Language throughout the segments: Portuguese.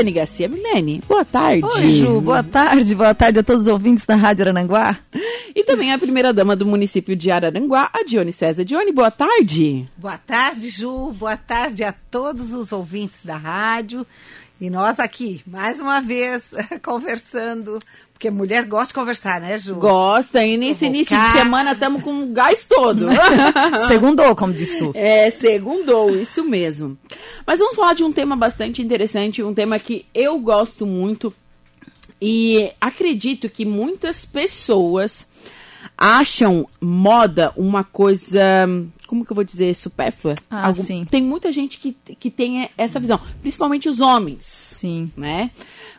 Milene Garcia. Milene, boa tarde. Oi, Ju, boa tarde, boa tarde a todos os ouvintes da Rádio Arananguá. E também a primeira-dama do município de Araranguá, a Dione César. Dione, boa tarde. Boa tarde, Ju, boa tarde a todos os ouvintes da rádio. E nós aqui, mais uma vez, conversando porque mulher gosta de conversar, né, Ju? Gosta, e nesse início de semana estamos com o gás todo. segundou, como diz tu. É, segundou, isso mesmo. Mas vamos falar de um tema bastante interessante, um tema que eu gosto muito e acredito que muitas pessoas acham moda uma coisa, como que eu vou dizer, supérflua. Ah, Algum, sim. Tem muita gente que, que tem essa visão, principalmente os homens. Sim. Né?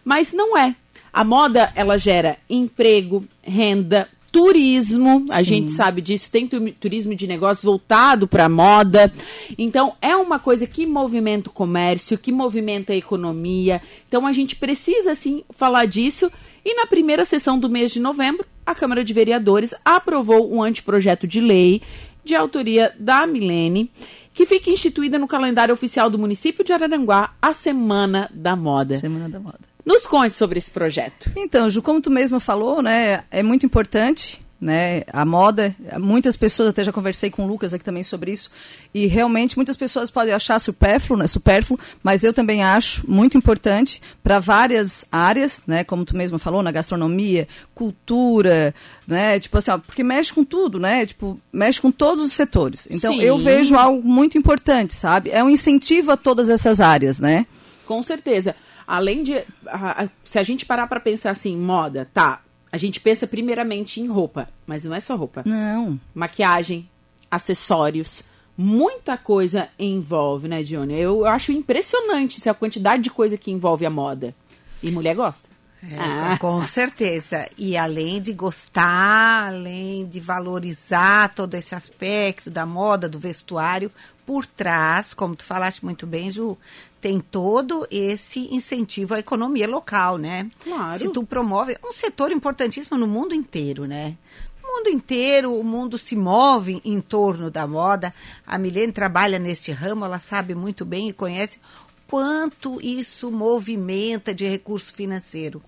Mas não é. A moda, ela gera emprego, renda, turismo, a Sim. gente sabe disso, tem turismo de negócios voltado para a moda. Então, é uma coisa que movimenta o comércio, que movimenta a economia. Então, a gente precisa, sim, falar disso. E na primeira sessão do mês de novembro, a Câmara de Vereadores aprovou um anteprojeto de lei de autoria da Milene, que fica instituída no calendário oficial do município de Araranguá a Semana da Moda. Semana da Moda. Nos conte sobre esse projeto. Então, Ju, como tu mesma falou, né, é muito importante né? A moda, muitas pessoas, até já conversei com o Lucas aqui também sobre isso, e realmente muitas pessoas podem achar supérfluo, né? supérfluo mas eu também acho muito importante para várias áreas, né? Como tu mesma falou, na gastronomia, cultura, né? Tipo assim, ó, porque mexe com tudo, né? Tipo, mexe com todos os setores. Então, Sim. eu vejo algo muito importante, sabe? É um incentivo a todas essas áreas, né? Com certeza além de. A, a, se a gente parar para pensar assim, moda, tá. A gente pensa primeiramente em roupa, mas não é só roupa. Não. Maquiagem, acessórios, muita coisa envolve, né, Dione? Eu, eu acho impressionante a quantidade de coisa que envolve a moda. E mulher gosta. É, ah. Com certeza. E além de gostar, além de valorizar todo esse aspecto da moda, do vestuário, por trás, como tu falaste muito bem, Ju, tem todo esse incentivo à economia local, né? Claro. Se tu promove um setor importantíssimo no mundo inteiro, né? No mundo inteiro, o mundo se move em torno da moda. A Milene trabalha nesse ramo, ela sabe muito bem e conhece quanto isso movimenta de recurso financeiro.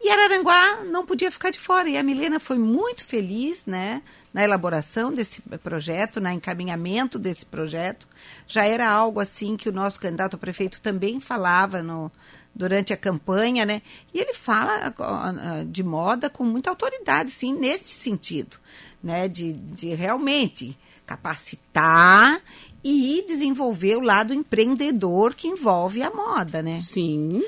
E Araranguá não podia ficar de fora. E a Milena foi muito feliz, né? Na elaboração desse projeto, no encaminhamento desse projeto. Já era algo assim que o nosso candidato a prefeito também falava no, durante a campanha, né? E ele fala de moda com muita autoridade, sim, neste sentido, né? De, de realmente capacitar e desenvolver o lado empreendedor que envolve a moda, né? Sim.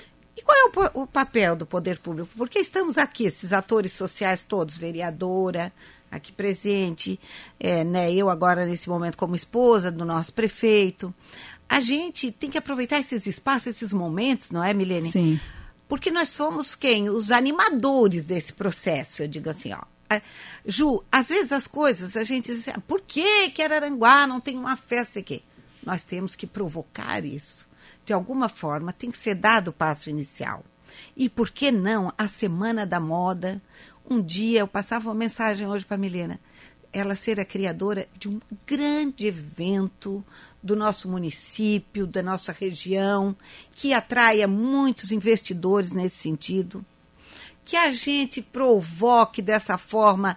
Qual é o, o, papel do poder público? Porque estamos aqui, esses atores sociais todos, vereadora, aqui presente, é, né, eu agora nesse momento como esposa do nosso prefeito. A gente tem que aproveitar esses espaços, esses momentos, não é, Milene? Sim. Porque nós somos quem? Os animadores desse processo, eu digo assim, ó. Ju, às vezes as coisas a gente diz assim, ah, por que que Araranguá não tem uma festa aqui? Nós temos que provocar isso de alguma forma, tem que ser dado o passo inicial. E por que não a Semana da Moda? Um dia eu passava uma mensagem hoje para a Milena, ela ser a criadora de um grande evento do nosso município, da nossa região, que atraia muitos investidores nesse sentido. Que a gente provoque dessa forma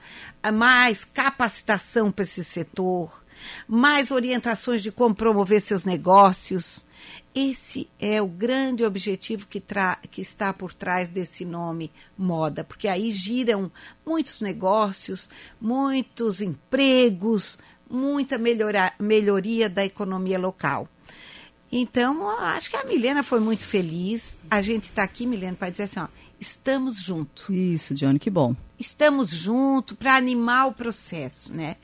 mais capacitação para esse setor, mais orientações de como promover seus negócios, esse é o grande objetivo que, que, está por trás desse nome moda, porque aí giram muitos negócios, muitos empregos, muita melhora, melhoria da economia local. Então, acho que a Milena foi muito feliz. A gente está aqui, Milena, para dizer assim: ó, estamos juntos. Isso, Johnny, que bom. Estamos juntos para animar o processo, né?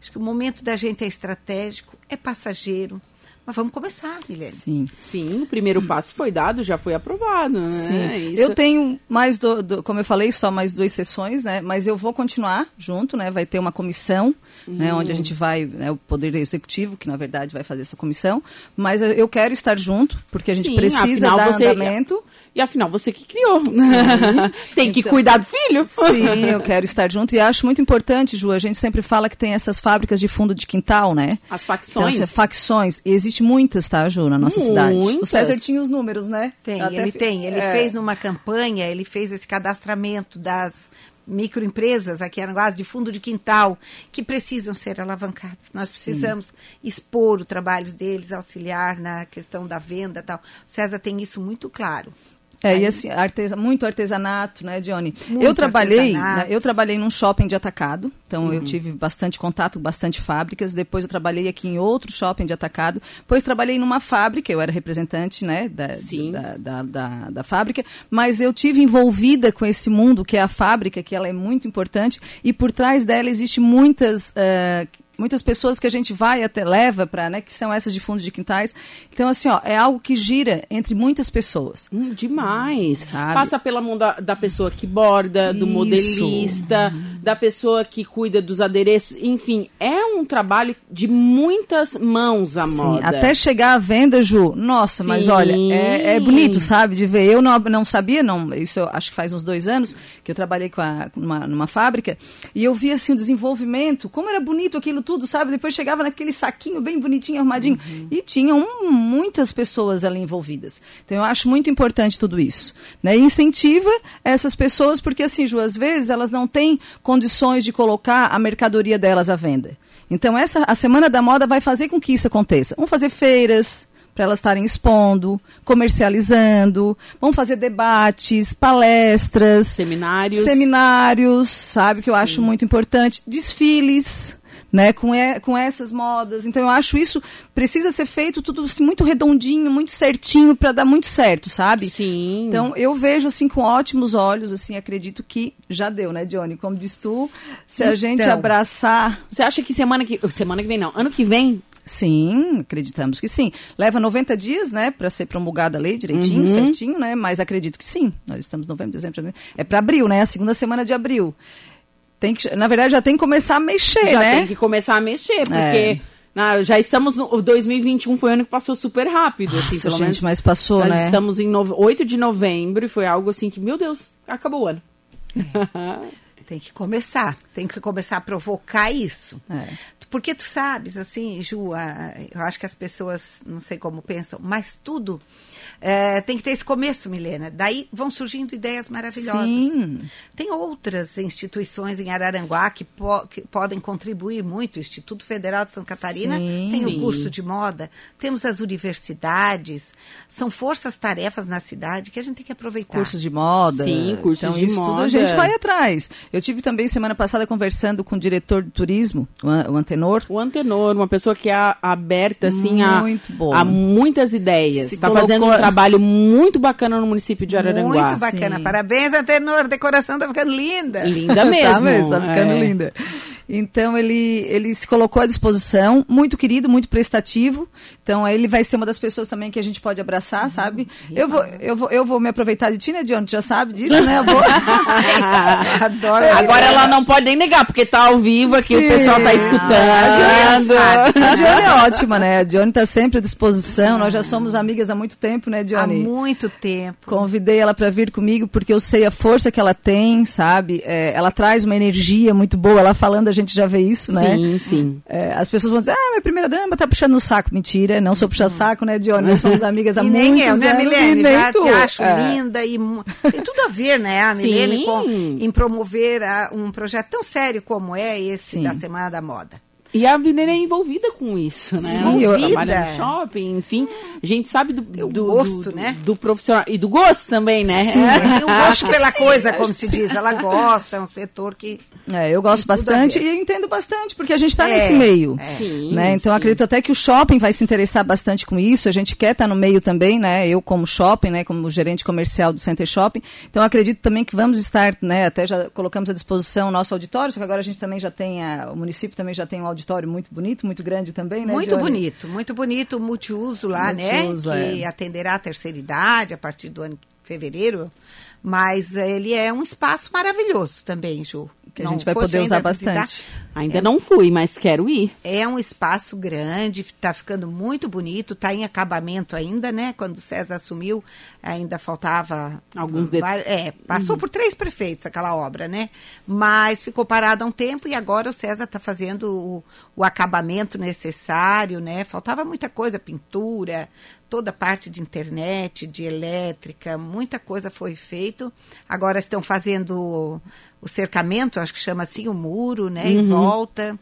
Acho que o momento da gente é estratégico, é passageiro mas vamos começar, Milene. Sim. Sim, o primeiro passo foi dado, já foi aprovado, né? Sim. Isso... Eu tenho mais, do, do, como eu falei, só mais duas sessões, né? Mas eu vou continuar junto, né? Vai ter uma comissão, né? uhum. né? Onde a gente vai, né? O Poder Executivo, que na verdade vai fazer essa comissão. Mas eu quero estar junto, porque a gente Sim, precisa dar você... andamento. E afinal, você que criou. tem que então, cuidar do filho. Sim, eu quero estar junto. E acho muito importante, Ju, a gente sempre fala que tem essas fábricas de fundo de quintal, né? As facções. Então, facções. Existe existem muitas, tá, Ju, na nossa cidade. O Muitas. César tinha os números, né? Tem, Até ele tem. Ele é. fez numa campanha, ele fez esse cadastramento das microempresas aqui em Aranguás de fundo de quintal que precisam ser alavancadas. Nós precisamos expor o trabalho deles, auxiliar na questão da venda e tal. O César tem isso muito claro. É, e assim, artesa, muito artesanato, né, Johnny? Muito eu trabalhei, né, eu trabalhei num shopping de atacado, então eu tive bastante contato com bastante fábricas. Depois eu trabalhei aqui em outro shopping de atacado. Depois trabalhei numa fábrica, eu era representante, né, da, da, da, da- da fábrica, mas eu tive envolvida com esse mundo que é a fábrica, que ela é muito importante e por trás dela existe muitas eh, muitas pessoas que a gente vai até leva para, né, que são essas de fundo de quintais. Então assim, ó, é algo que gira entre muitas pessoas. Hum, demais. Sabe? Passa pela mão da, da pessoa que borda, do Isso. modelista, da pessoa que cuida dos adereços. Enfim, é um trabalho de muitas mãos a Sim, moda. até chegar à venda, Ju. Nossa, mas Sim. olha, é, é bonito, sabe, de ver. Eu não, não sabia, não. Isso eu acho que faz uns dois anos que eu trabalhei com a, numa, numa fábrica e eu vi assim o desenvolvimento, como era bonito aquilo tudo, sabe? Depois chegava naquele saquinho bem bonitinho, arrumadinho e tinham muitas pessoas ali envolvidas. Então eu acho muito importante tudo isso, né? E incentiva essas pessoas porque assim, Ju, às vezes elas não têm condições de colocar a mercadoria delas à venda. Então essa a semana da moda vai fazer com que isso aconteça. Vamos fazer feiras para elas estarem expondo, comercializando, vamos fazer debates, palestras, Seminários. seminários, sabe que eu acho muito importante, desfiles, né, com, e- com essas modas. Então eu acho isso precisa ser feito tudo assim, muito redondinho, muito certinho para dar muito certo, sabe? Sim. Então eu vejo assim com ótimos olhos, assim, acredito que já deu, né, Johnny? Como diz tu, se a gente Então. abraçar Você acha que semana que. Semana que vem, não. Ano que vem. Sim, acreditamos que sim. Leva 90 dias, né, para ser promulgada a lei direitinho, Uhum. certinho, né? Mas acredito que sim. Nós estamos em novembro, dezembro, janeiro. É para abril, né? A segunda semana de abril. Tem que, na verdade, já tem que começar a mexer, já né? tem que começar a mexer, porque. É. já estamos no. O 2021 foi um ano que passou super rápido, assim, Nossa, pelo gente, menos. mas passou, Nós né? estamos em nove- 8 de novembro e foi algo assim que, meu Deus, acabou o ano. Tem que começar, tem que começar a provocar isso. É. Porque tu sabes, assim, Ju, a- eu acho que as pessoas, não sei como pensam, mas tudo é, tem que ter esse começo, Milena. Daí vão surgindo ideias maravilhosas. Sim. Tem outras instituições em Araranguá que, po- que podem contribuir muito. O Instituto Federal de Santa Catarina Sim. tem o curso de moda, temos as universidades, são forças-tarefas na cidade que a gente tem que aproveitar. Cursos de moda. Sim, cursos então, de isso tudo moda. a gente vai atrás. Eu tive também semana passada conversando com o diretor de turismo, o An- o Antenor. O Antenor, uma pessoa que é aberta, assim, a, a muitas ideias. Está colocou- fazendo um trabalho muito bacana no município de Araranguá. Muito bacana. Sim. Parabéns, Antenor. A decoração tá ficando linda. Linda mesmo. tá mesmo, tá ficando é. linda. Então ele, ele se colocou à disposição, muito querido, muito prestativo. Então aí ele vai ser uma das pessoas também que a gente pode abraçar, sabe? Eu vou, eu vou, eu vou me aproveitar de ti, né, John? Tu já sabe disso, né? Eu vou... Adoro. Agora ela não pode nem negar, porque tá ao vivo aqui, o Sim. pessoal tá Ah, escutando. A Dione é ótima, né? A Dione tá sempre à disposição. Nós já somos amigas há muito tempo, né, Há Dione? muito tempo. Convidei ela para vir comigo porque eu sei a força que ela tem, sabe? É, ela traz uma energia muito boa. Ela falando, a gente já vê isso, né? Sim, sim. É, as pessoas vão dizer, ah, minha primeira dama tá puxando o saco. Mentira, não sou puxar saco, né, Dione? Nós somos amigas há e muitos nem eu, né, anos. Milene? e nem Já tu. te acho É. linda e tem tudo a ver, né, a Milene, com, em promover a- um projeto tão sério como é esse Sim. da Semana da Moda. E a Milena é envolvida com isso, né? Sim, Ela eu- trabalha no shopping, enfim. A gente sabe do, do gosto, do- né? Do profissional. E do gosto também, né? Tem um gosto pela coisa, como se diz. Ela gosta, é um setor que. É, eu gosto bastante e eu entendo bastante, porque a gente está É, nesse meio. é. Sim. né? Então sim. acredito até que o shopping vai se interessar bastante com isso. A gente quer estar no meio também, né? Eu como shopping, né? Como gerente comercial do Center Shopping. Então acredito também que vamos estar, né? Até já colocamos à disposição o nosso auditório, só que agora a gente também já tem a- o município também já tem um auditório muito bonito, muito grande também, né? muito Johnny? bonito, muito bonito, multiuso lá, Multiuso, né? Que é. atenderá a terceira idade a partir do ano fevereiro, mas ele é um espaço maravilhoso também, Ju. Que a gente vai poder ainda usar bastante. Ainda não fui, mas quero ir. É um espaço grande, está ficando muito bonito, está em acabamento ainda, né? Quando o César assumiu, ainda faltava Alguns de- vari- É, passou por três prefeitos aquela obra, né? Mas ficou parada há um tempo e agora o César está fazendo o, o acabamento necessário, né? Faltava muita coisa, pintura, toda a parte de internet, de elétrica, muita coisa foi feito. Agora estão fazendo o, cercamento, acho que chama assim, o muro, né? Em volta.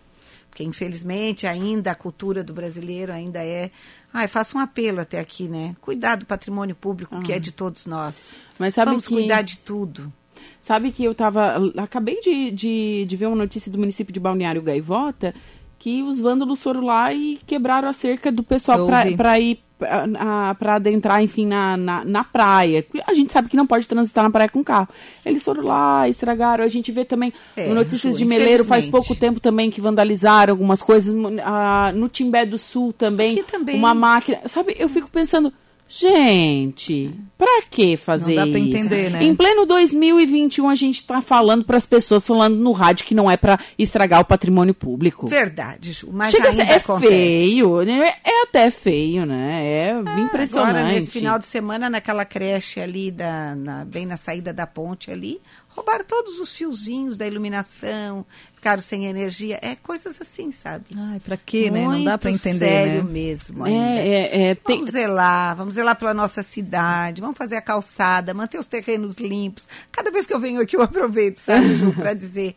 Porque, infelizmente, ainda a cultura do brasileiro ainda é. Ai, faço um apelo até aqui, né? Cuidar do patrimônio público, que é de todos nós. Mas sabe Vamos que- cuidar de tudo. Sabe que eu tava. Acabei de, de, de ver uma notícia do município de Balneário Gaivota que os vândalos foram lá e quebraram a cerca do pessoal pra ir a- a- pra adentrar, enfim, na, na, na praia. A gente sabe que não pode transitar na praia com carro. Eles foram lá, estragaram. A gente vê também É, no Notícias de Meleiro faz pouco tempo também que vandalizaram algumas coisas. Ah, no Timbé do Sul também. Aqui também. Uma máquina. Sabe, eu fico pensando. Gente, pra que fazer Não dá pra isso? entender, né? Em pleno 2021 a gente tá falando pras pessoas falando no rádio que não é pra estragar o patrimônio público. Verdade, Ju. Mas Chega a ser, ainda é acontece. feio, né? É até feio, né? É impressionante. Agora, nesse final de semana, naquela creche ali, da, na- bem na saída da ponte ali, roubaram todos os fiozinhos da iluminação, ficaram sem energia. É coisas assim, sabe? Ai, pra quê, né? Não dá pra Muito entender, sério né? mesmo ainda. É, é, é, tem- Vamos zelar, vamos zelar pela nossa cidade, vamos fazer a calçada, manter os terrenos limpos. Cada vez que eu venho aqui eu aproveito, sabe, Ju, para dizer,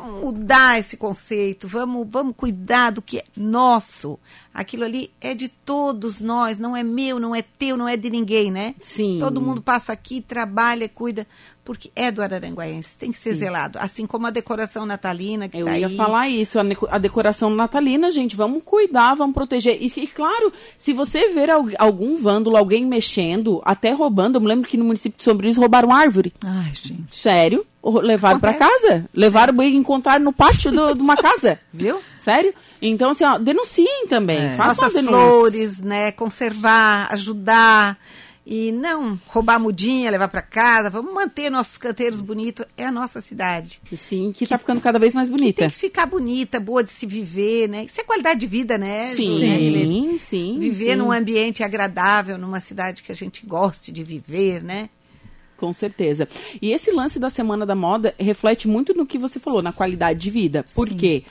vamos mudar esse conceito, vamos, vamos cuidar do que é nosso. Aquilo ali é de todos nós, não é meu, não é teu, não é de ninguém, né? Sim. Todo mundo passa aqui, trabalha, cuida, porque é do Araranguaense, tem que ser zelado. Assim como a decoração natalina que Eu tá ia aí. falar isso, a, decoração natalina, gente, vamos cuidar, vamos proteger. E, e, claro, se você ver al- algum vândalo, alguém mexendo, até roubando, eu me lembro que no município de Sombrio roubaram árvore. Ai, gente. Sério? Levaram Acontece. casa. Levaram e encontraram no pátio do- de uma casa. Viu? Sério? Então, assim, ó, denunciem também. É. Façam nossas a denúncia. flores, né? Conservar, ajudar e não roubar a mudinha, levar para casa. Vamos manter nossos canteiros bonitos. É a nossa cidade. Sim, que, tá ficando cada vez mais bonita. Tem que ficar bonita, boa de se viver, né? Isso é qualidade de vida, né? Ju, né? Sim, sim. Viver sim. num ambiente agradável, numa cidade que a gente goste de viver, né? Com certeza. E esse lance da Semana da Moda reflete muito no que você falou, na qualidade de vida. Por Sim. quê?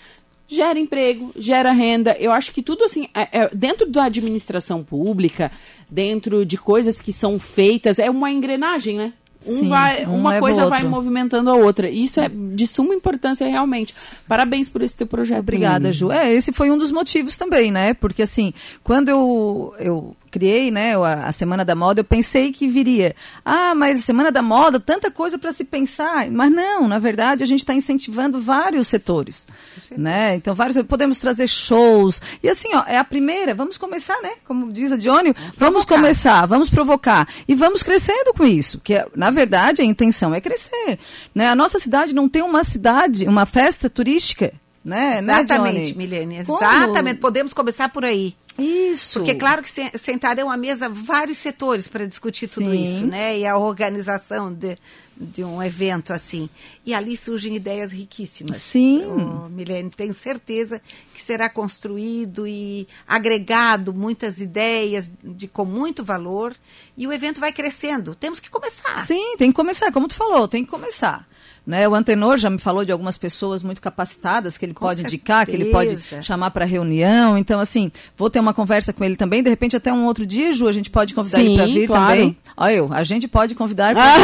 Gera emprego, gera renda. Eu acho que tudo assim, é- é- dentro da administração pública, dentro de coisas que são feitas, é uma engrenagem, né? Um Sim, vai, um uma coisa vai movimentando a outra. Isso é de suma importância realmente. Parabéns por esse teu projeto. Obrigada. Ju. É, esse foi um dos motivos também, né? Porque assim, quando eu, eu criei, né, a, Semana da Moda, eu pensei que viria. Ah, mas a Semana da Moda, tanta coisa para se pensar. Mas não, na verdade, a gente está incentivando vários setores, né? Então, vários podemos trazer shows. E assim, ó, é a primeira, vamos começar, né? Como diz a Dione, vamos provocar. começar, vamos provocar e vamos crescendo com isso, que na verdade a intenção é crescer, né? A nossa cidade não tem uma cidade, uma festa turística, né? né, Exatamente, Dione? Milene. Exatamente. Podemos começar por aí. Isso. Porque, claro que se- sentarão à mesa vários setores para discutir tudo Sim. isso, né? E a organização de, de um evento assim. E ali surgem ideias riquíssimas. Sim. Ô, Milene, tenho certeza que será construído e agregado muitas ideias de, com muito valor. E o evento vai crescendo. Temos que começar. Sim, tem que começar, como tu falou, tem que começar. Né, o Antenor já me falou de algumas pessoas muito capacitadas que ele Com pode indicar, que ele pode certeza. chamar para reunião. Então, assim, vou ter uma conversa com ele também. De repente, até um outro dia, Ju, a gente pode convidar ele para Sim, vir claro. também. Olha eu, a gente pode convidar. pra-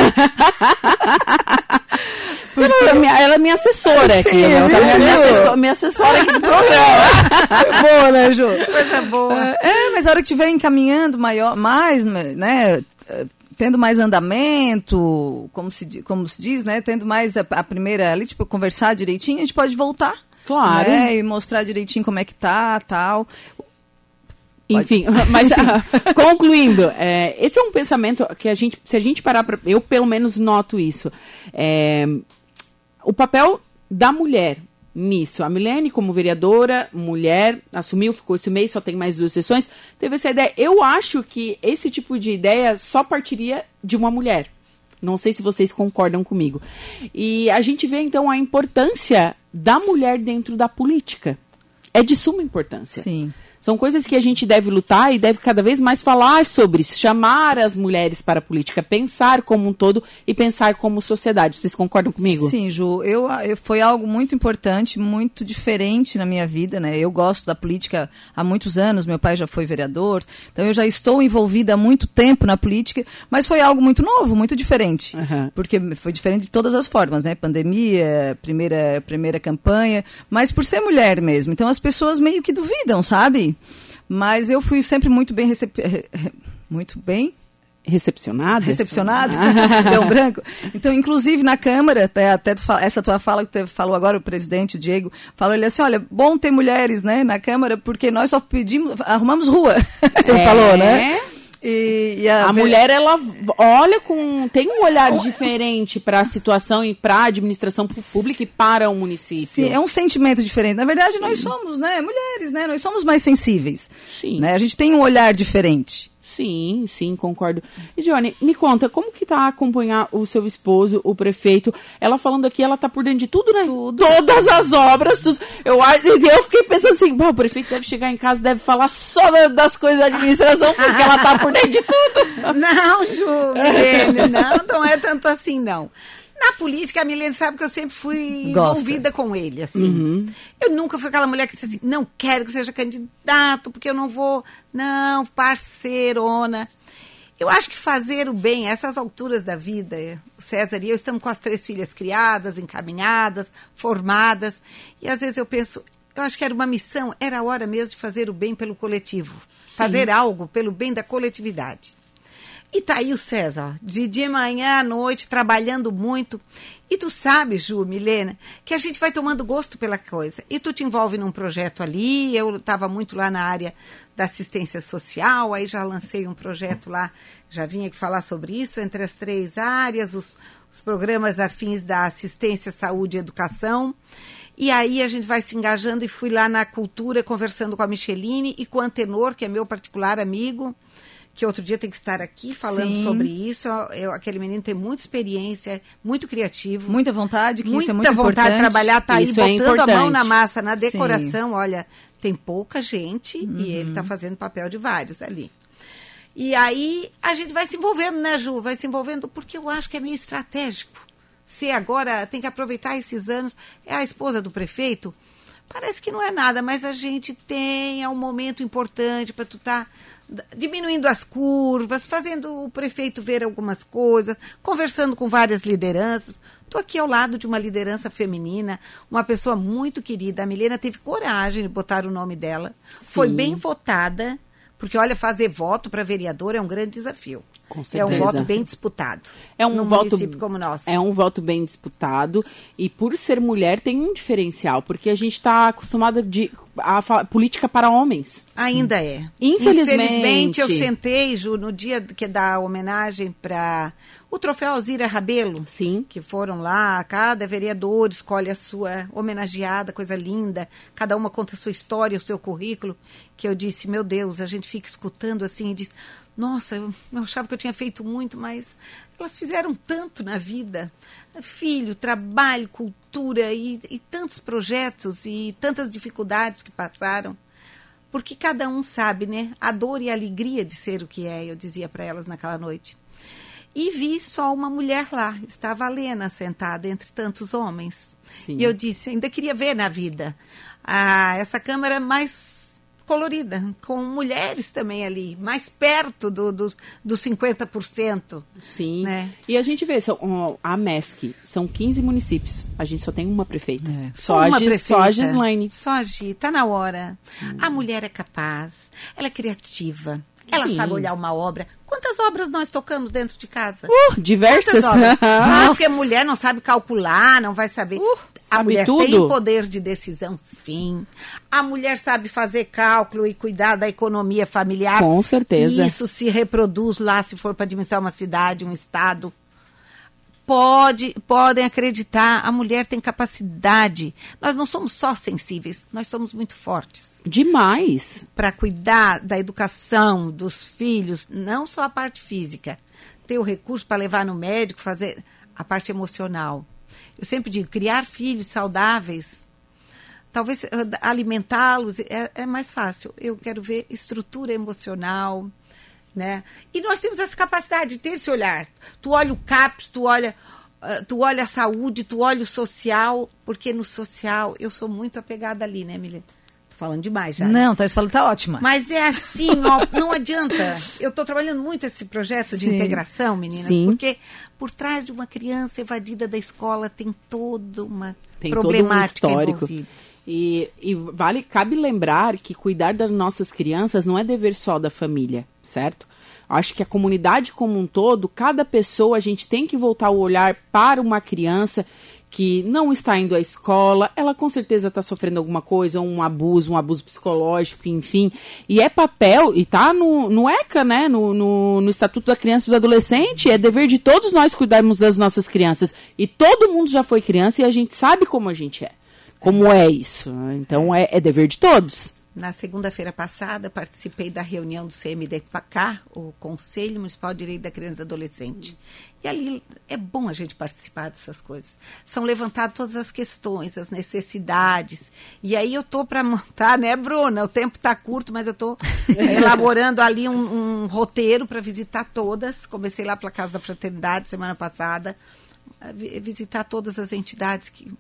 Ela, é minha, ela é minha assessora aqui. Sim, né? Ela tá minha, viu? minha assessora, minha assessora aqui do programa. Boa, né, Ju? Coisa boa. É, mas a hora que estiver encaminhando maior, mais, né, tendo mais andamento, como se, como se diz, né, tendo mais a, a primeira ali, tipo, conversar direitinho, a gente pode voltar. Claro. né, e mostrar direitinho como é que tá, tal. Enfim, mas ah, concluindo, é, esse é um pensamento que a gente, se a gente parar para, eu pelo menos noto isso, É, o papel da mulher nisso. A Milene, como vereadora, mulher, assumiu, ficou esse mês, só tem mais duas sessões, teve essa ideia. Eu acho que esse tipo de ideia só partiria de uma mulher. Não sei se vocês concordam comigo. E a gente vê, então, a importância da mulher dentro da política. É de suma importância. Sim. São coisas que a gente deve lutar e deve cada vez mais falar sobre isso, chamar as mulheres para a política, pensar como um todo e pensar como sociedade. Vocês concordam comigo? Sim, Ju. Eu, eu, foi algo muito importante, muito diferente na minha vida, né? Eu gosto da política há muitos anos, meu pai já foi vereador, então eu já estou envolvida há muito tempo na política, mas foi algo muito novo, muito diferente. Uhum. Porque foi diferente de todas as formas, né? Pandemia, primeira, primeira campanha, mas por ser mulher mesmo. Então as pessoas meio que duvidam, sabe? Mas eu fui sempre muito bem recep... muito bem recepcionada. Recepcionada? Deu um branco. Então, inclusive na Câmara, até, até tu, essa tua fala que tu falou agora, o presidente Diego, falou ele assim: olha, bom ter mulheres né, na Câmara, porque nós só pedimos, arrumamos rua. ele É. falou, né? E, e A mulher, ela olha com. tem um olhar diferente para a situação e para a administração pública e para o município. Sim, é um sentimento diferente. Na verdade, nós somos, né, mulheres, né? Nós somos mais sensíveis. Sim. Né? A gente tem um olhar diferente. Sim, sim, concordo. E Johnny, me conta, como que tá acompanhar o seu esposo, o prefeito? Ela falando aqui, ela tá por dentro de tudo, né? Tudo. Todas as obras. tudo. Eu, eu fiquei pensando assim, "Bah, o prefeito deve chegar em casa, deve falar só da- das coisas da administração, porque ela tá por dentro de tudo. Não, Ju, não, não é tanto assim, não. Na política, a Milene sabe que eu sempre fui Gosta. envolvida com ele, assim. Eu nunca fui aquela mulher que disse assim, não quero que seja candidato, porque eu não vou. Não, parceirona. Eu acho que fazer o bem, a essas alturas da vida, o César e eu estamos com as três filhas criadas, encaminhadas, formadas, e às vezes eu penso, eu acho que era uma missão, era a hora mesmo de fazer o bem pelo coletivo, fazer algo pelo bem da coletividade. E tá aí o César, de, de manhã à noite, trabalhando muito. E tu sabe, Ju, Milena, que a gente vai tomando gosto pela coisa. E tu te envolve num projeto ali, eu estava muito lá na área da assistência social, aí já lancei um projeto lá, já vim aqui falar sobre isso, entre as três áreas, os, os programas afins da assistência, saúde e educação. E aí a gente vai se engajando e fui lá na cultura conversando com a Micheline e com o Antenor, que é meu particular amigo que outro dia tem que estar aqui falando Sim. sobre isso. Eu- aquele menino tem muita experiência, muito criativo. Muita vontade, que muita isso é muito vontade importante. de trabalhar, tá aí Isso é botando a mão na massa, na Sim. decoração. Olha, tem pouca gente Uhum. e ele está fazendo papel de vários ali. E aí a gente vai se envolvendo, né, Ju? Vai se envolvendo porque eu acho que é meio estratégico. Se agora tem que aproveitar esses anos, é a esposa do prefeito. Parece que não é nada, mas a gente tem é um momento importante para tu estar diminuindo as curvas, fazendo o prefeito ver algumas coisas, conversando com várias lideranças. Estou aqui ao lado de uma liderança feminina, uma pessoa muito querida. A Milena teve coragem de botar o nome dela. Foi Sim. bem votada, porque olha, fazer voto para vereador é um grande desafio. Com É um certeza. voto bem disputado. É um num voto município como o nosso. É um voto bem disputado e por ser mulher tem um diferencial, porque a gente está acostumada de a fa- política para homens. Ainda é. Infelizmente. Infelizmente, eu sentei, Ju, no dia que dá homenagem para o troféu Alzira Rabelo. Sim. Que foram lá, cada vereador escolhe a sua homenageada, coisa linda. Cada uma conta a sua história, o seu currículo. Que eu disse, meu Deus, a gente fica escutando assim e diz, nossa, eu, eu achava que eu tinha feito muito, mas elas fizeram tanto na vida. Filho, trabalho, cultura e, e tantos projetos e tantas dificuldades que passaram. Porque cada um sabe, né? A dor e a alegria de ser o que é, eu dizia para elas naquela noite. E vi só uma mulher lá, estava a Lena sentada entre tantos homens. Sim. E eu disse, ainda queria ver na vida ah, essa Câmara mais colorida, com mulheres também ali, mais perto do, do, dos 50%. Sim. Né? E a gente vê, são, a MESC, são 15 municípios. A gente só tem uma prefeita. É. Só, a uma Gis- prefeita. só a Gislaine. Só a Gi, tá na hora. Hum. A mulher é capaz, ela é criativa, ela Sim. sabe olhar uma obra. Quantas obras nós tocamos dentro de casa? Uh, diversas. Ah, porque mulher não sabe calcular, não vai saber. Uh, a mulher tudo. tem poder de decisão, sim. A mulher sabe fazer cálculo e cuidar da economia familiar. Com certeza. Isso se reproduz lá, se for para administrar uma cidade, um estado. pode, podem acreditar, a mulher tem capacidade. Nós não somos só sensíveis, nós somos muito fortes. Demais. Para cuidar da educação dos filhos, não só a parte física, ter o recurso para levar no médico, fazer a parte emocional. Eu sempre digo, criar filhos saudáveis, talvez eh, alimentá-los é, é mais fácil. Eu quero ver estrutura emocional, né? E nós temos essa capacidade de ter esse olhar. Tu olha o CAPS, tu olha, uh, tu olha a saúde, tu olha o social, porque no social eu sou muito apegada ali, né, Milena? Tô falando demais já. Não, tá falando tá ótima. Mas é assim, ó, não adianta. Eu estou trabalhando muito esse projeto de Sim. integração, meninas, Sim. porque por trás de uma criança evadida da escola tem toda uma tem problemática todo um histórico. envolvida. E, e, vale, cabe lembrar que cuidar das nossas crianças não é dever só da família, certo? Acho que a comunidade como um todo, cada pessoa, a gente tem que voltar o olhar para uma criança que não está indo à escola, ela com certeza está sofrendo alguma coisa, um abuso, um abuso psicológico, enfim. E é papel, e tá no, no ECA, né? No, no, no, Estatuto da Criança e do Adolescente, é dever de todos nós cuidarmos das nossas crianças. E todo mundo já foi criança e a gente sabe como a gente é como é isso. Então é, é dever de todos. Na segunda-feira passada, participei da reunião do CMDPK, o Conselho Municipal de Direito da Criança e do Adolescente. E ali é bom a gente participar dessas coisas. São levantadas todas as questões, as necessidades. E aí eu estou para montar, né, Bruna? O tempo está curto, mas eu estou elaborando ali um, um roteiro para visitar todas. Comecei lá pela Casa da Fraternidade semana passada, visitar todas as entidades que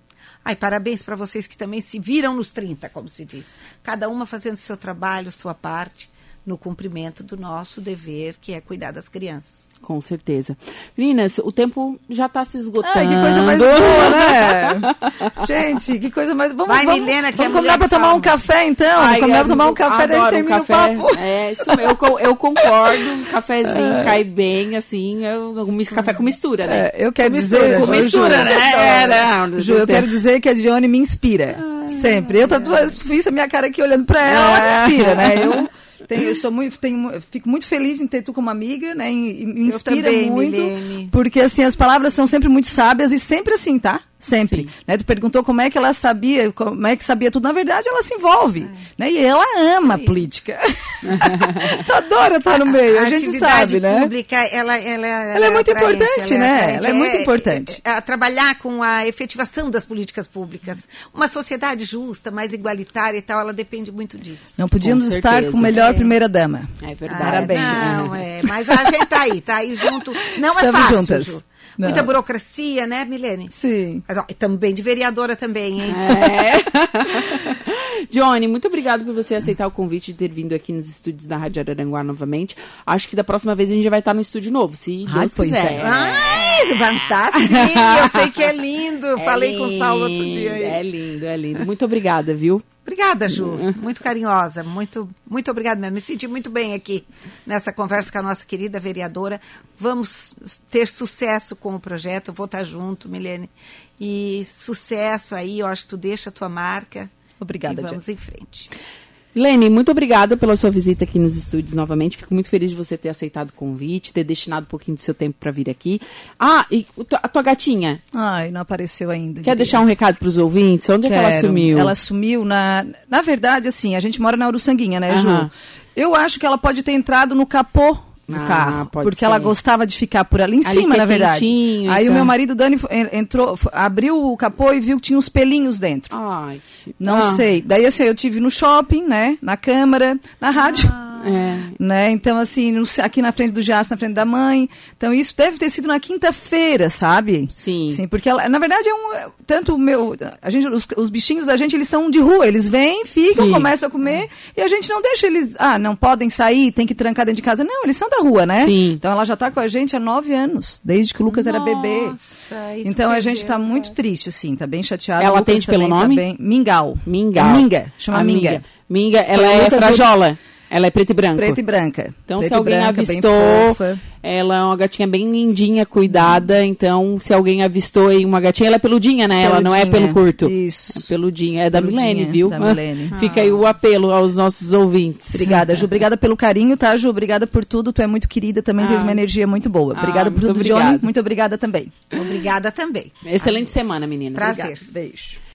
Ai, parabéns para vocês que também se viram nos 30, como se diz. Cada uma fazendo seu trabalho, sua parte, no cumprimento do nosso dever, que é cuidar das crianças. Com certeza. Meninas, o tempo já está se esgotando. Ai, que coisa mais boa, né? Gente, que coisa mais... Vamos, Vai, vamos, Milena, que vamos combinar para tomar um café, então? Ai, combinar para tomar um café, daí termina um café. o papo. É, isso eu, eu concordo. Um cafezinho é. cai bem, assim, eu, um café com mistura, né? É, eu quero com dizer... Com mistura, né? É, não, Ju, eu quero dizer que a Dione me inspira. Ai, sempre. Eu, eu fiz a minha cara aqui olhando para ela, ela me inspira, né? Eu... Tenho, eu sou muito, tenho, fico muito feliz em ter tu como amiga, né? E, me inspira também, muito. Milene. Porque assim, as palavras são sempre muito sábias e sempre assim, tá? Sempre. Né? Tu perguntou como é que ela sabia, como é que sabia tudo. Na verdade, ela se envolve. É. Né? E ela ama a política. Adora estar no meio, a, a, a gente sabe, né? pública, ela, ela, ela, ela é muito importante, ela é né? Ela é, muito importante. É, é, trabalhar com a efetivação das políticas públicas. Uma sociedade justa, mais igualitária e tal, ela depende muito disso. Não podíamos com estar com melhor é. primeira-dama. É verdade. Parabéns. Não, é. Mas a gente tá aí, tá aí junto. Não Estamos é fácil, juntas. Ju. Não. Muita burocracia, né, Milene? Sim. Mas, ó, também de vereadora também, hein? É. Johnny, muito obrigado por você aceitar o convite de ter vindo aqui nos estúdios da Rádio Araranguá novamente. Acho que da próxima vez a gente já vai estar no estúdio novo, se Ai, Deus quiser. É. Ai, vai estar sim, eu sei que é lindo. É Falei lindo, com o Saulo outro dia aí. É lindo, é lindo. Muito obrigada, viu? Obrigada, Ju. Muito carinhosa. Muito, muito obrigada mesmo. Me senti muito bem aqui nessa conversa com a nossa querida vereadora. Vamos ter sucesso com o projeto. vou estar junto, Milene. E sucesso aí. Eu acho que tu deixa a tua marca. Obrigada, e vamos em frente. Lene, muito obrigada pela sua visita aqui nos estúdios novamente. Fico muito feliz de você ter aceitado o convite, ter destinado um pouquinho do seu tempo para vir aqui. Ah, e a tua gatinha? Ai, não apareceu ainda. Quer deixar um recado para os ouvintes? Onde Quero. é que ela sumiu? Ela sumiu na. Na verdade, assim, a gente mora na Uruçanguinha, né, Ju? Eu acho que ela pode ter entrado no capô do ah, carro. Porque ser. ela gostava de ficar por ali em ali cima, na verdade. Aí então. o meu marido Dani entrou, abriu o capô e viu que tinha uns pelinhos dentro. Ai. Não ah. sei. Daí assim, eu tive no shopping, né? Na câmara, na rádio. Ah. É. Né? Então, assim, no, aqui na frente do Jaço, na frente da mãe. Então, isso deve ter sido na quinta-feira, sabe? Sim. Sim, porque ela, na verdade é um. Tanto o meu. A gente, os, os, bichinhos da gente, eles são de rua. Eles vêm, ficam, Sim. começam a comer e a gente não deixa eles. Ah, não podem sair, tem que trancar dentro de casa. Não, eles são da rua, né? Sim. Então ela já está com a gente há nove anos, desde que o Lucas Nossa, era bebê. Então a gente está muito triste, assim, tá bem chateada. Ela atende pelo tá nome? Tá bem... Mingau. Mingau. É Minga, chama Minga. Minga. Minga, ela é frajola. Ela é preta e branca. Preta e branca. Então, Preta se alguém branca, avistou, ela é uma gatinha bem lindinha, cuidada. Então, se alguém avistou aí uma gatinha, ela é peludinha, né? Ela não é Peludinha, pelo curto. isso. É peludinha. É da Peludinha, Milene, viu? da Milene. Fica aí o apelo aos nossos ouvintes. Obrigada, Ju. Obrigada pelo carinho, tá, Ju? Obrigada por tudo. Tu é muito querida, também Ah. tens uma energia muito boa. Ah, Obrigada por muito tudo, Johnny. obrigada. Muito obrigada também. Obrigada também. Excelente semana, meninas. Prazer. Obrigada. Beijo.